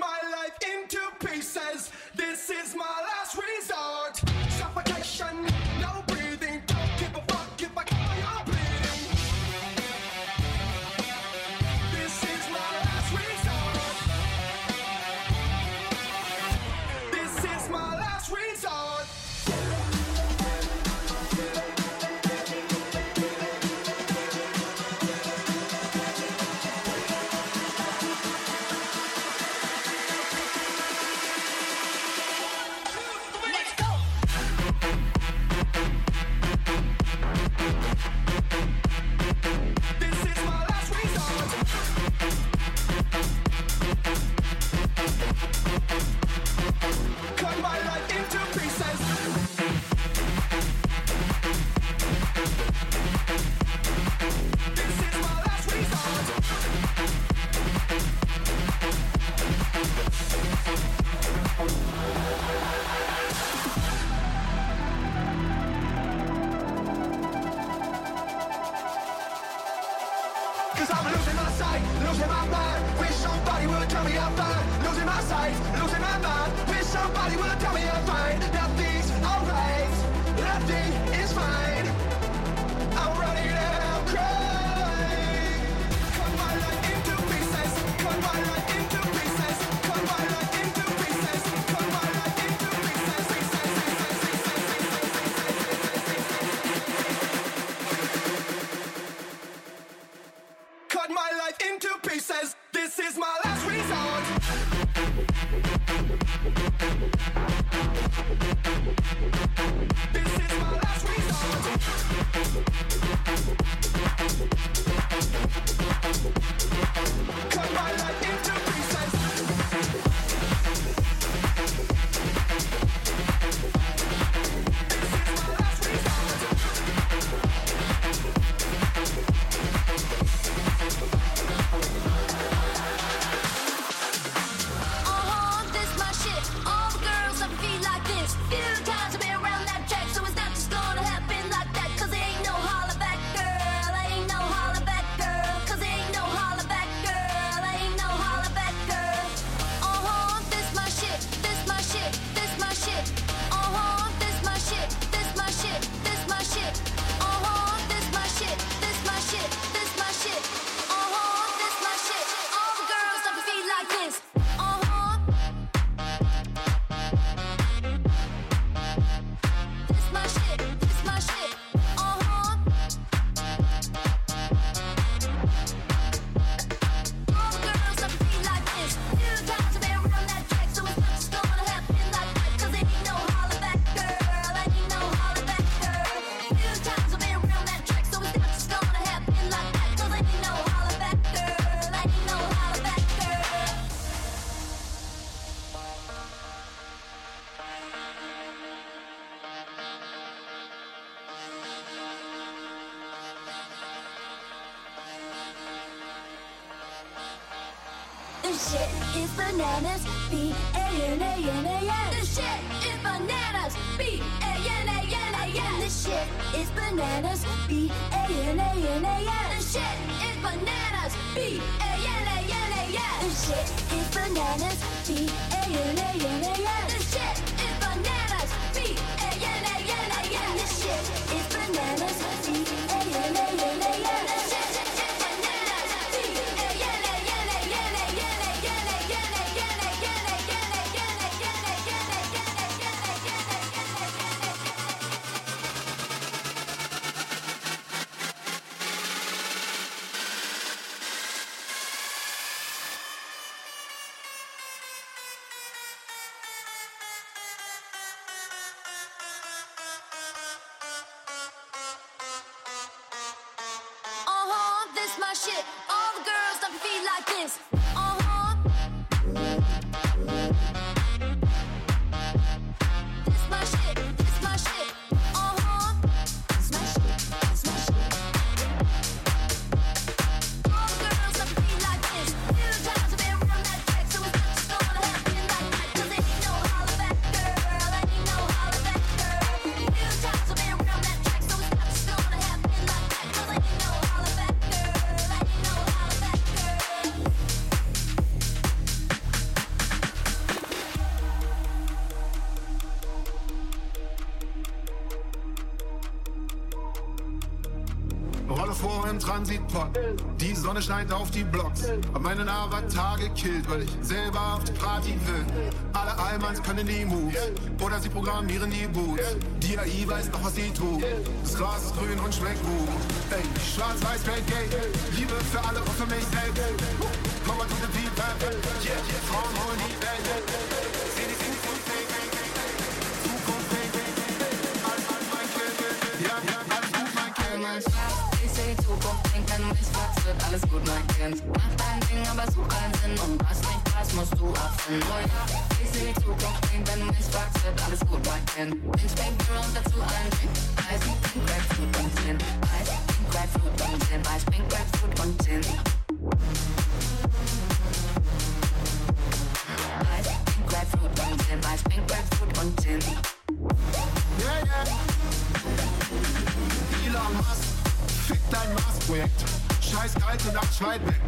my Sonne auf die Blocks. Hab meinen Avatar gekillt, weil ich selber auf die Party will. Alle Allmanns können die Moves. Oder sie programmieren die Boots. Die AI weiß noch, was sie tut. Das Gras ist grün und schmeckt gut. Ey, schwarz-weiß, great gay. Liebe für alle und für mich selbst. Komm mal zu den People. Yeah, Frauen holen die alles gut, mein Kind. Mach dein Ding, aber such keinen Sinn. Und was nicht passt, musst du abfinden. Oh ja, ich seh die Zukunft, denk an mich, was wird alles gut, mein Kind. Den Spinker und dazu ein Scheiß kalte Nacht, weit weg.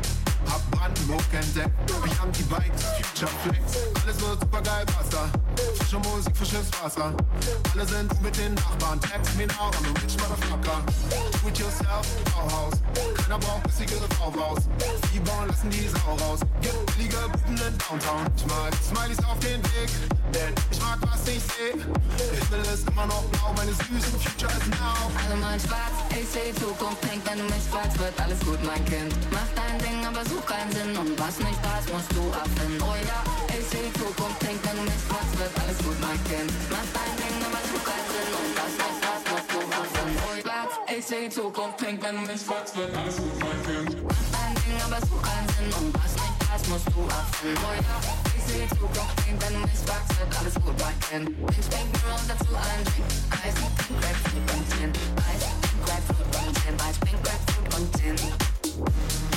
Hab Brandenburg entdeckt. Bianchi Bikes, Future Flex. Alles wird super geil, Wasser. Frische Musik, frisches Wasser. Alle sind mit den Nachbarn. Text me now, I'm a rich motherfucker. Do it yourself, Bauhaus. Keiner braucht bissigere Frau raus. Die bauen lassen die Sau raus. Gibt billige Buden in Downtown. Ich mag Smileys auf den Weg. Denn ich mag, was ich seh. Himmel ist immer noch blau. Meine süßen Future ist now. Alle mein Schwarz, ich seh Zukunft. Denk, wenn du mich fragst, wird alles gut, mein Kind. Mach dein Ding, aber such keinen Sinn und was nicht passt, musst du abfinden. Oh ja, ich seh Zukunft, denk, wenn du mich fragst, wird alles gut, mein Kind. Mach dein Ding, aber such keinen Sinn und was nicht passt, musst du abfinden. Oh ja, ich seh Zukunft, denk, wenn du mich fragst, wird alles gut, mein Kind. Mach dein Ding, aber such keinen Sinn und was nicht musst du abfinden. Oh ja, ich seh Zukunft, denk, wenn mich fragst, wird alles gut, Kind. Ich denk nur und dazu ein Drink, Eis, Grapefruit und Gin. Eis, Grapefruit und Gin. Eis, Pink Grapefruit und Gin.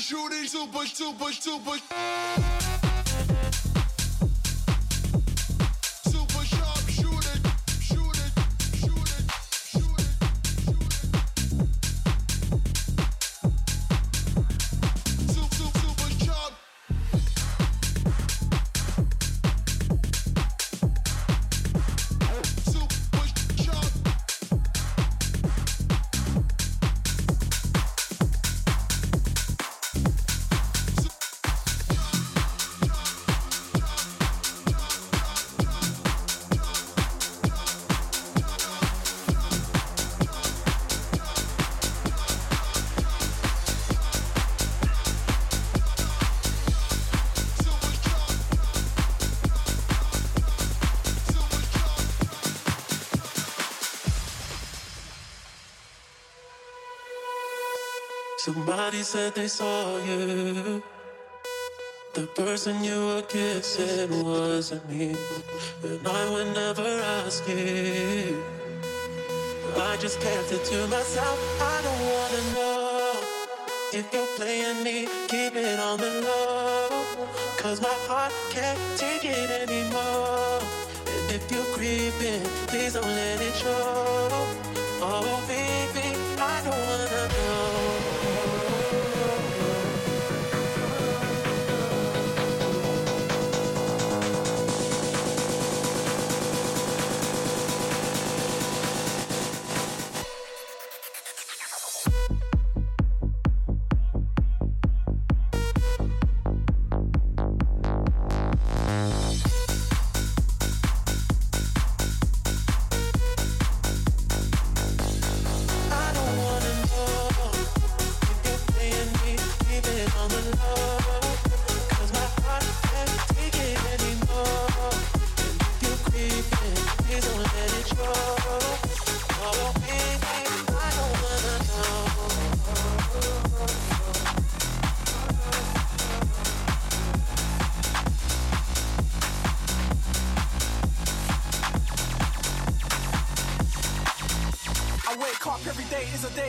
Shooter, shooting super, super. Super said they saw you. The person you were kissing wasn't me, and I would never ask you. I just kept it to myself. I don't wanna know if you're playing me. Keep it on the low, cause my heart can't take it anymore. And if you're creeping, please don't let it show. Oh, baby, I don't wanna know. love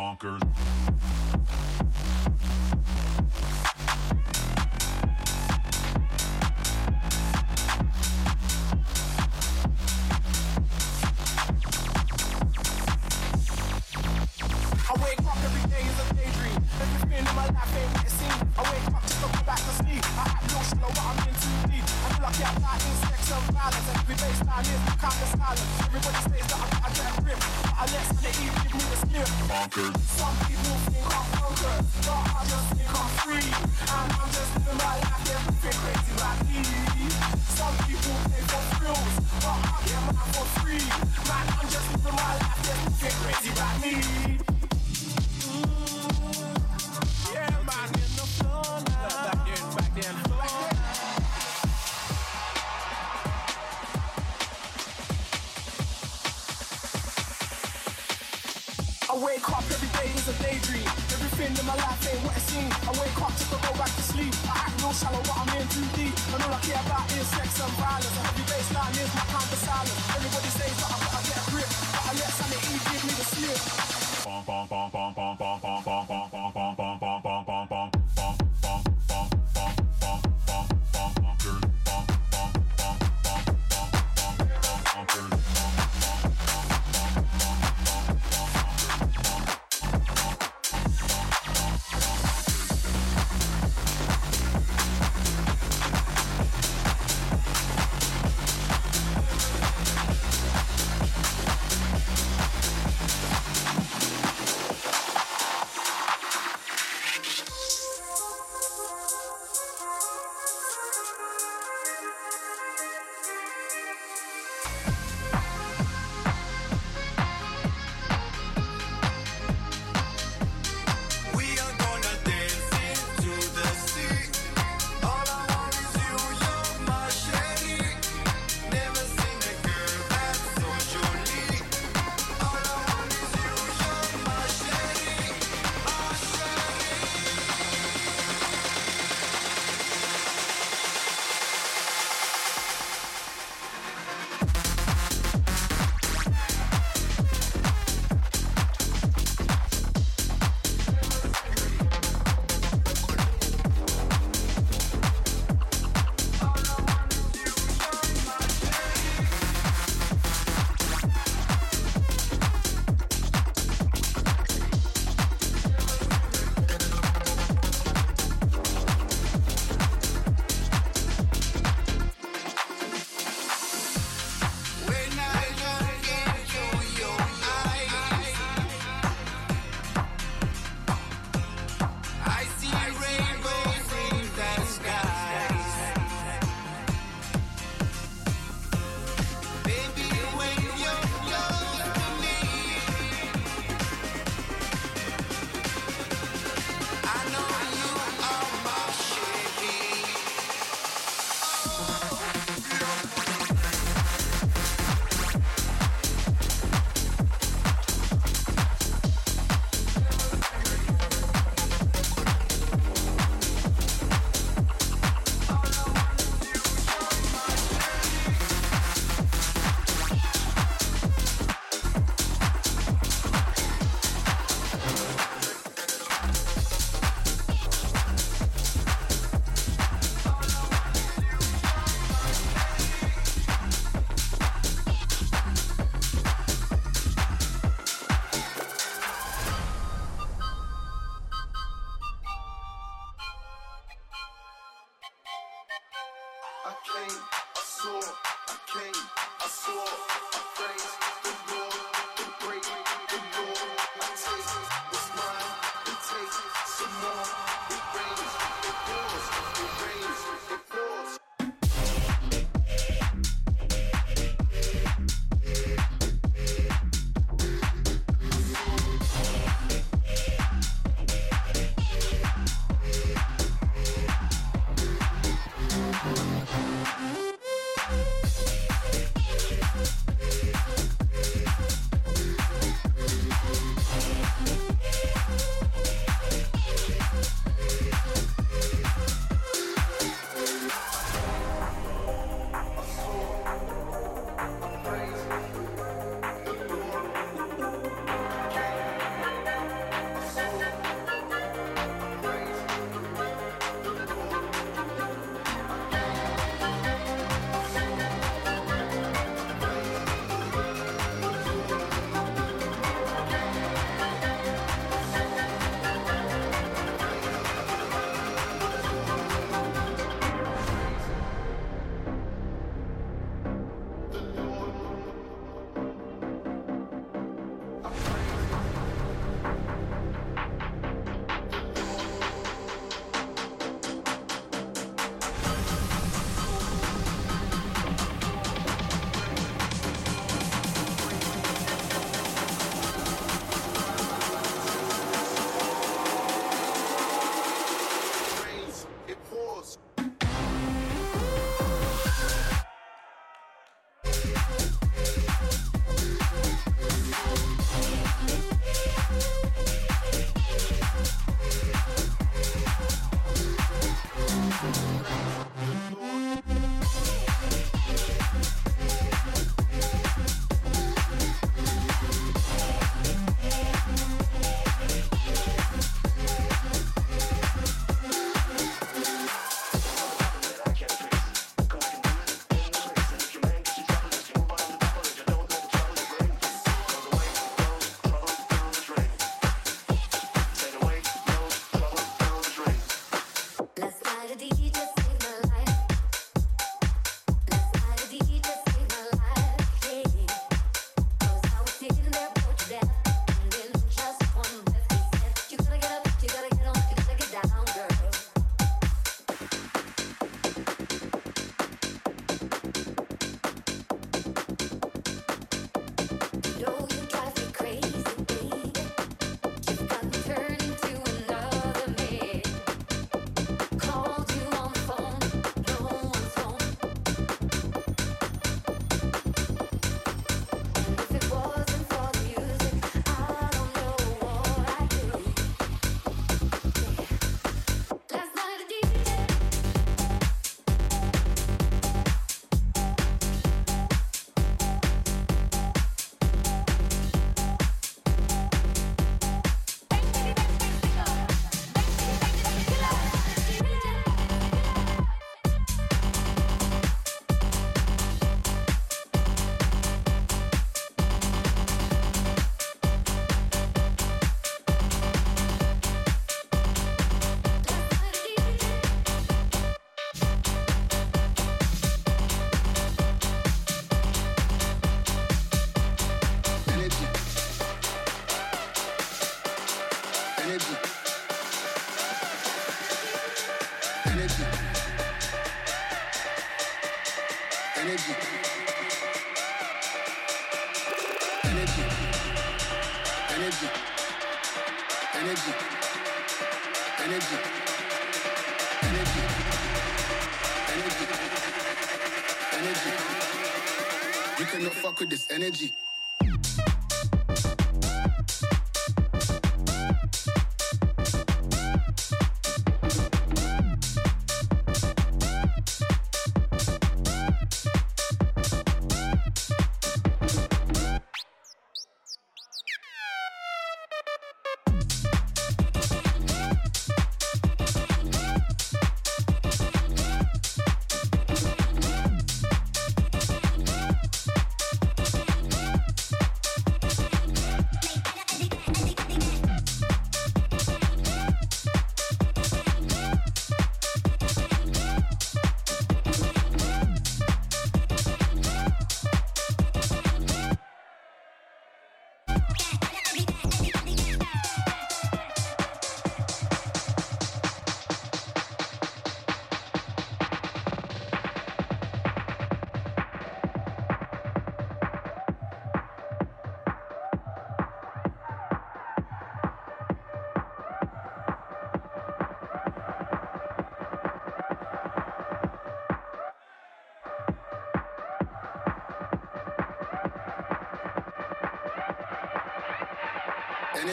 Bonkers. Wake up every day is a daydream. Everything in my life ain't what it seems. I wake up just to go back to sleep. I act real shallow, but I'm in too deep. And all I care about is sex and violence. A heavy baseline is my kind of silence. Everybody says with this energy.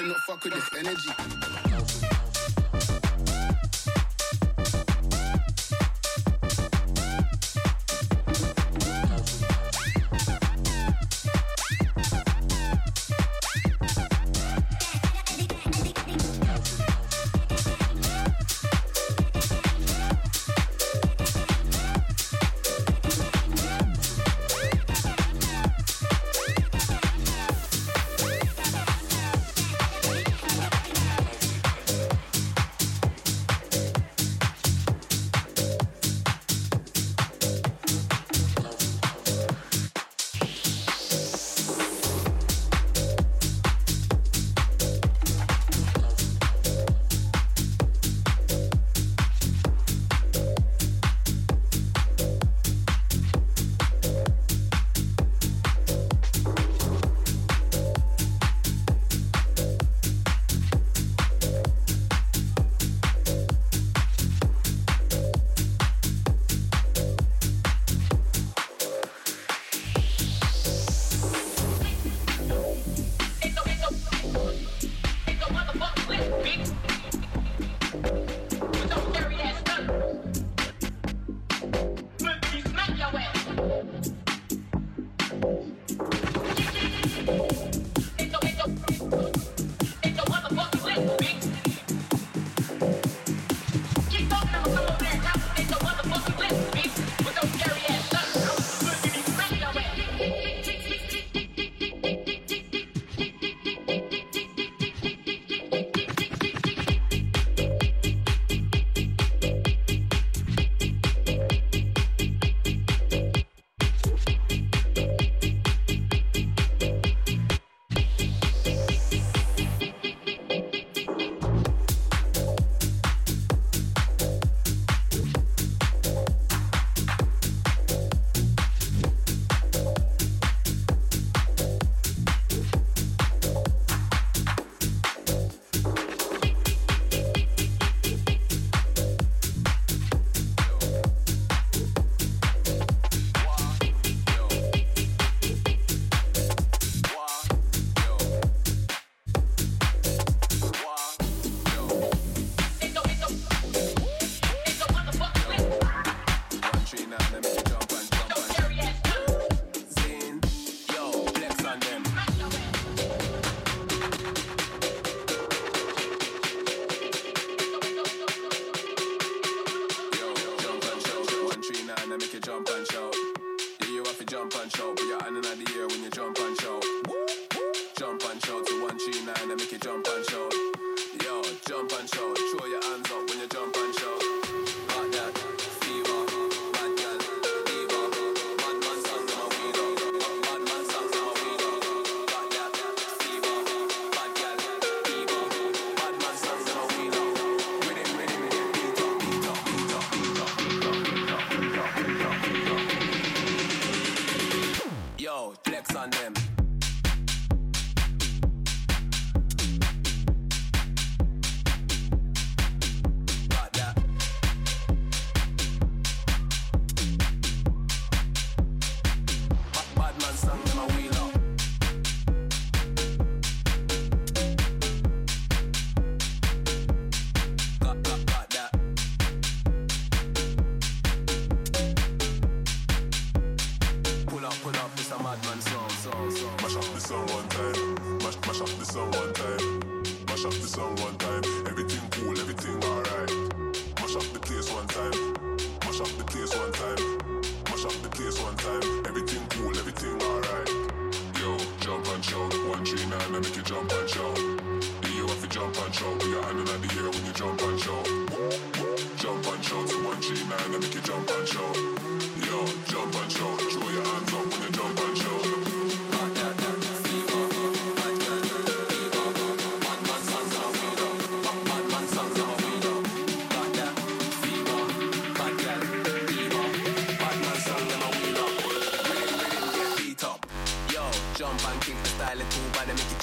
Cannot fuck with this energy.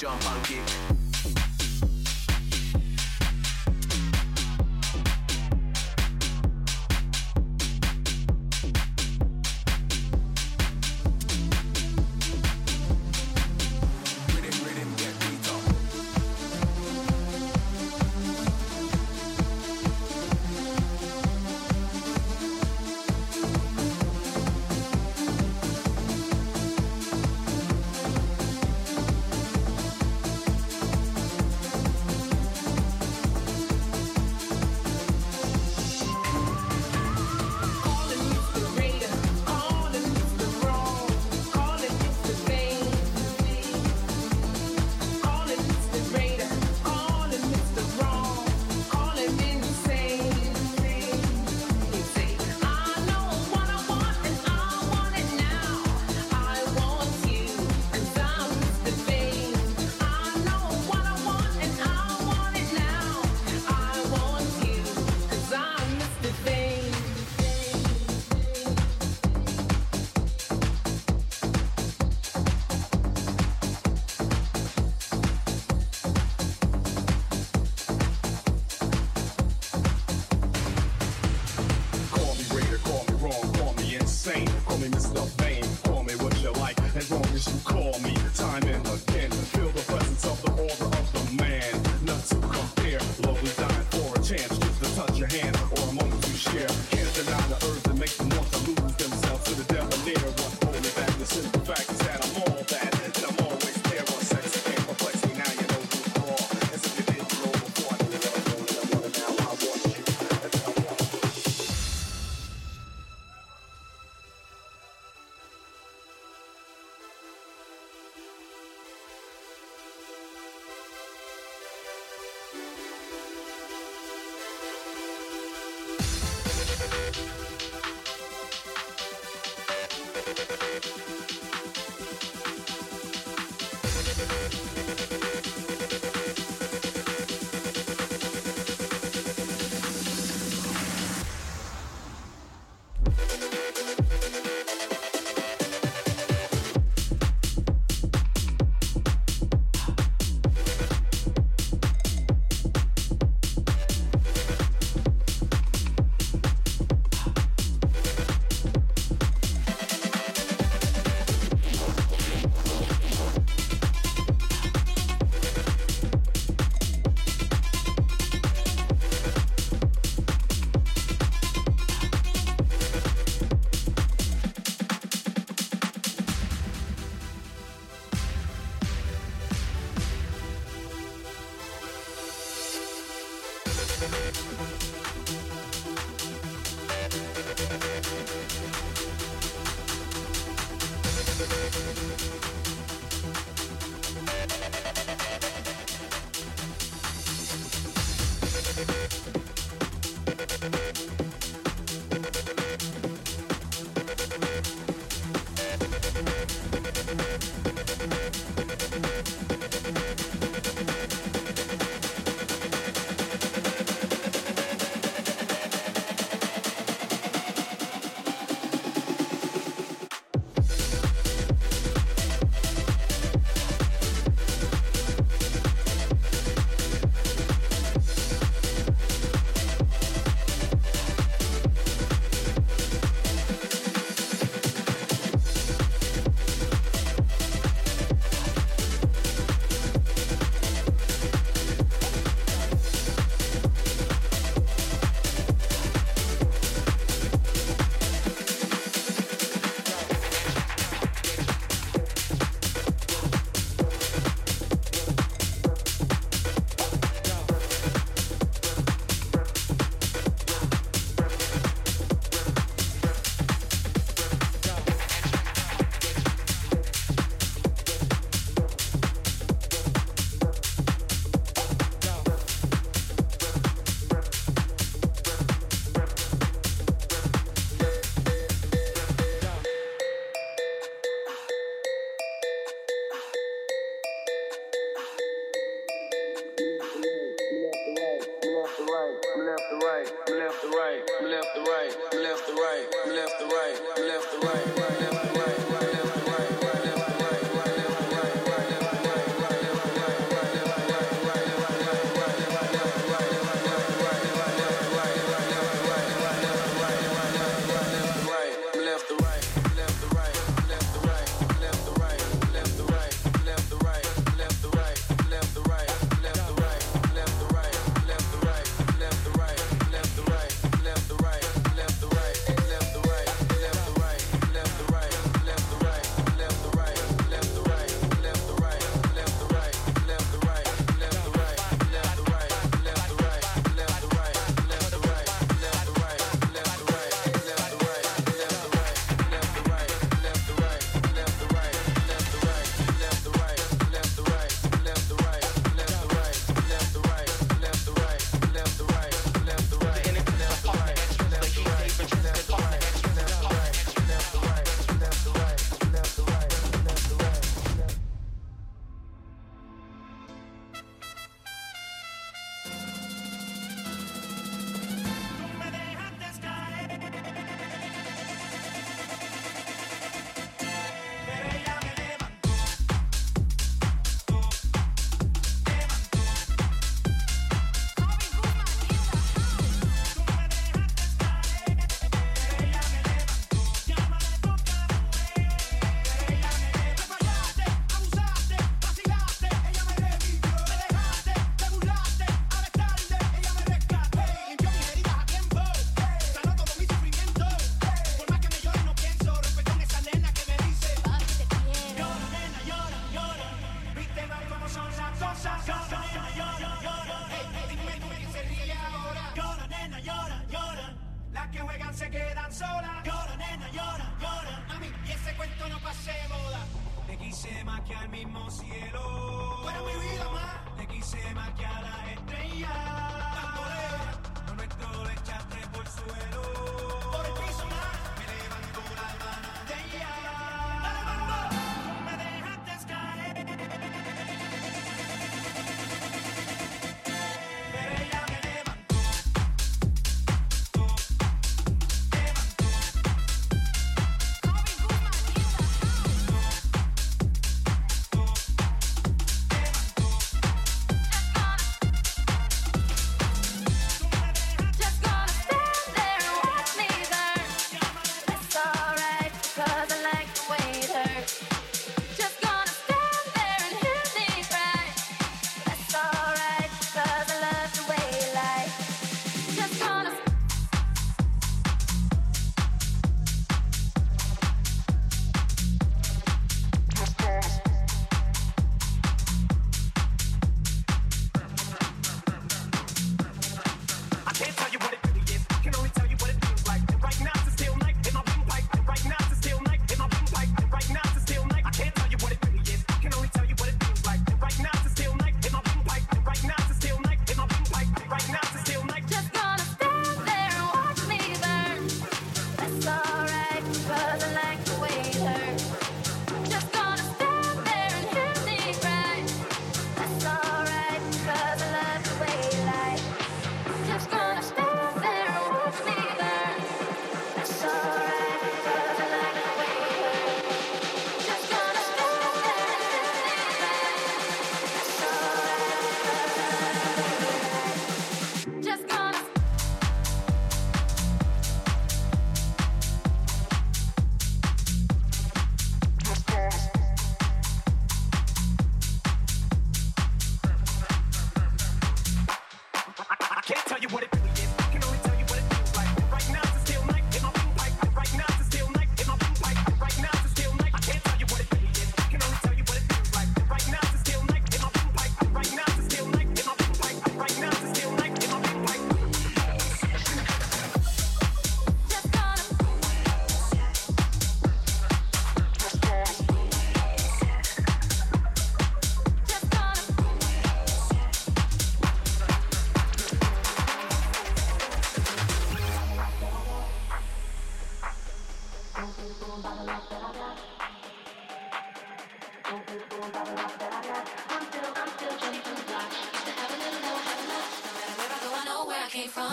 champanhe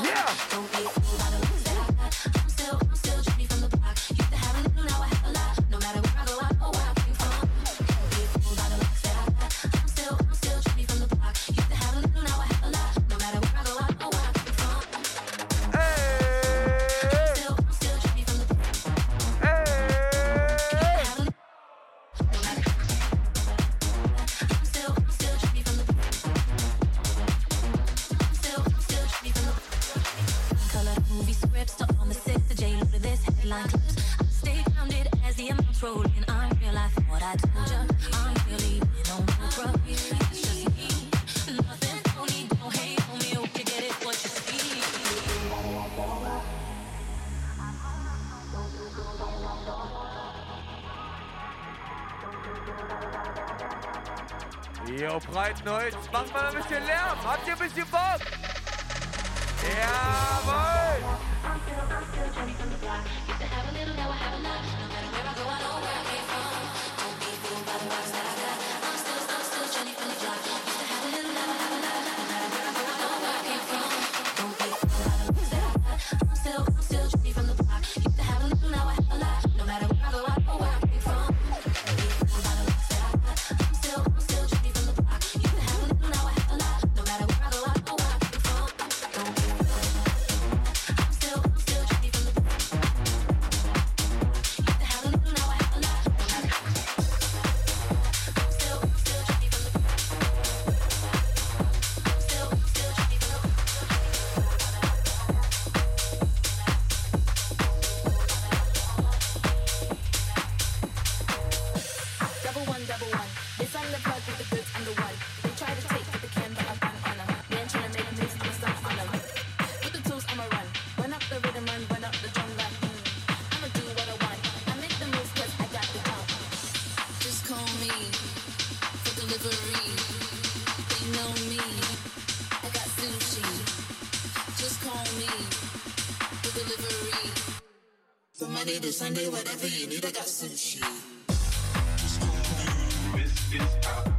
they Monday to Sunday, whatever you need, I got sushi. This is how.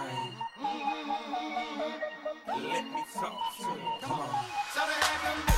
brain. Let me talk to him. Come on. So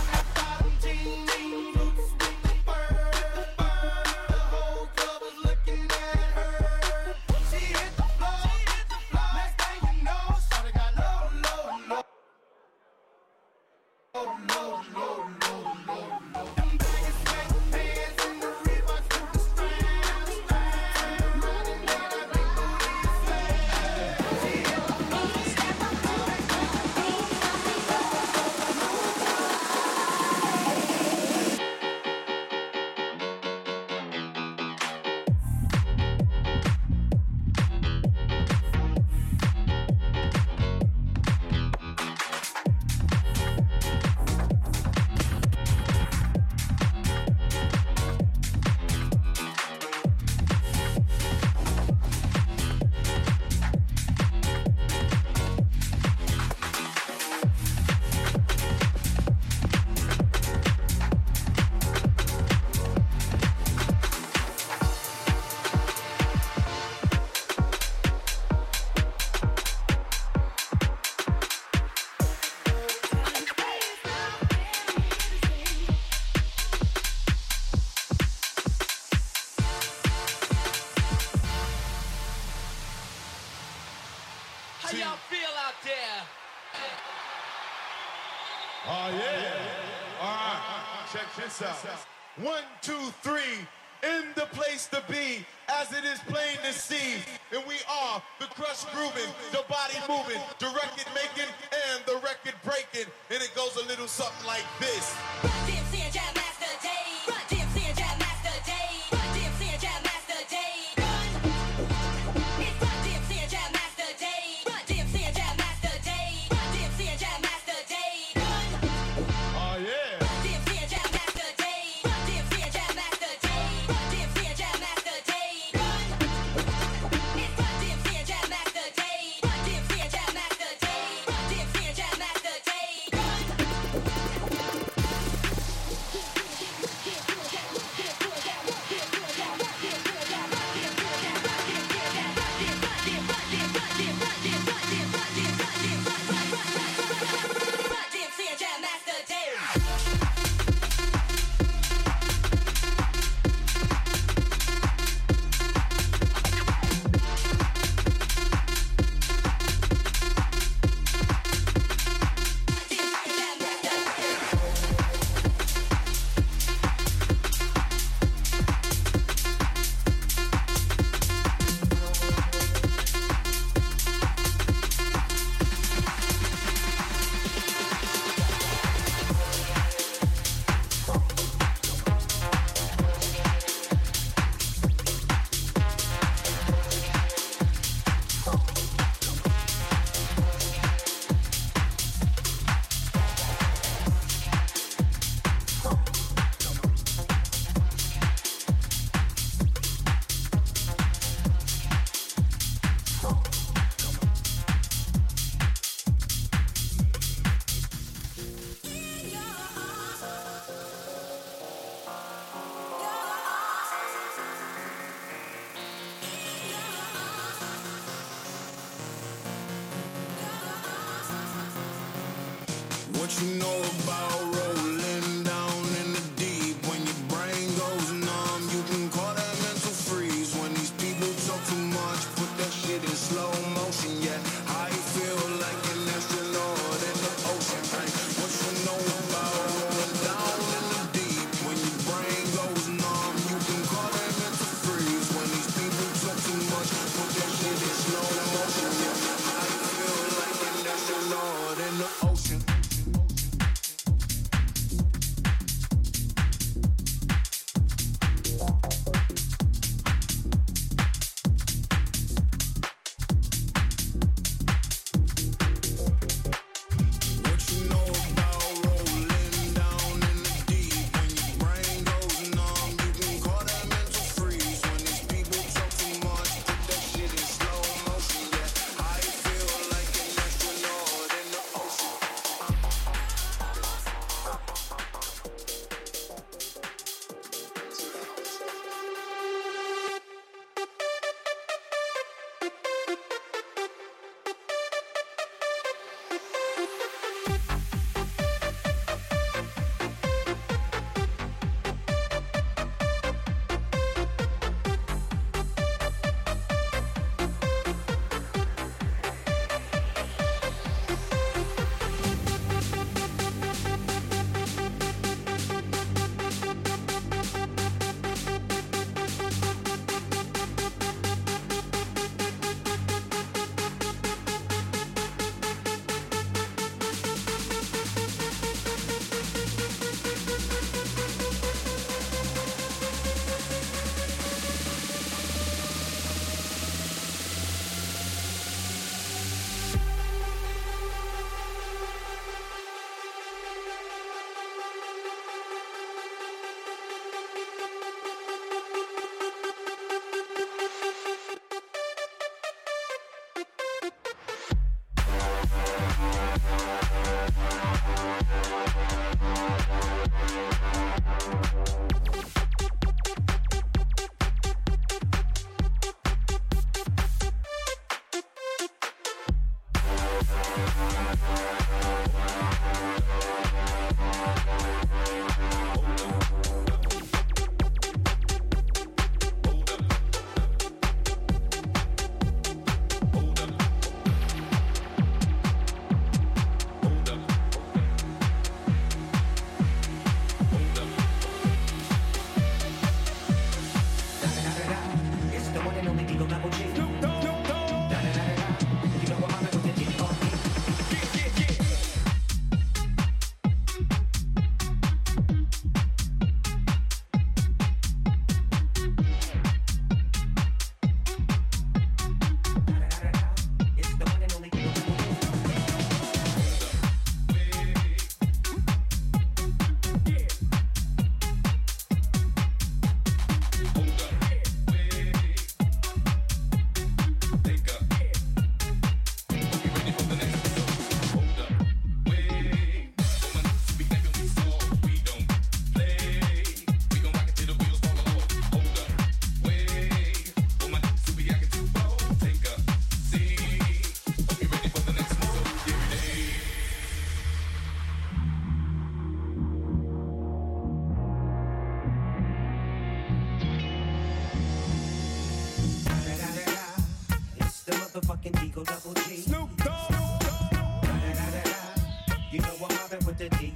fucking Eagle Double G. Snoop Dogg. You know I'm with the D.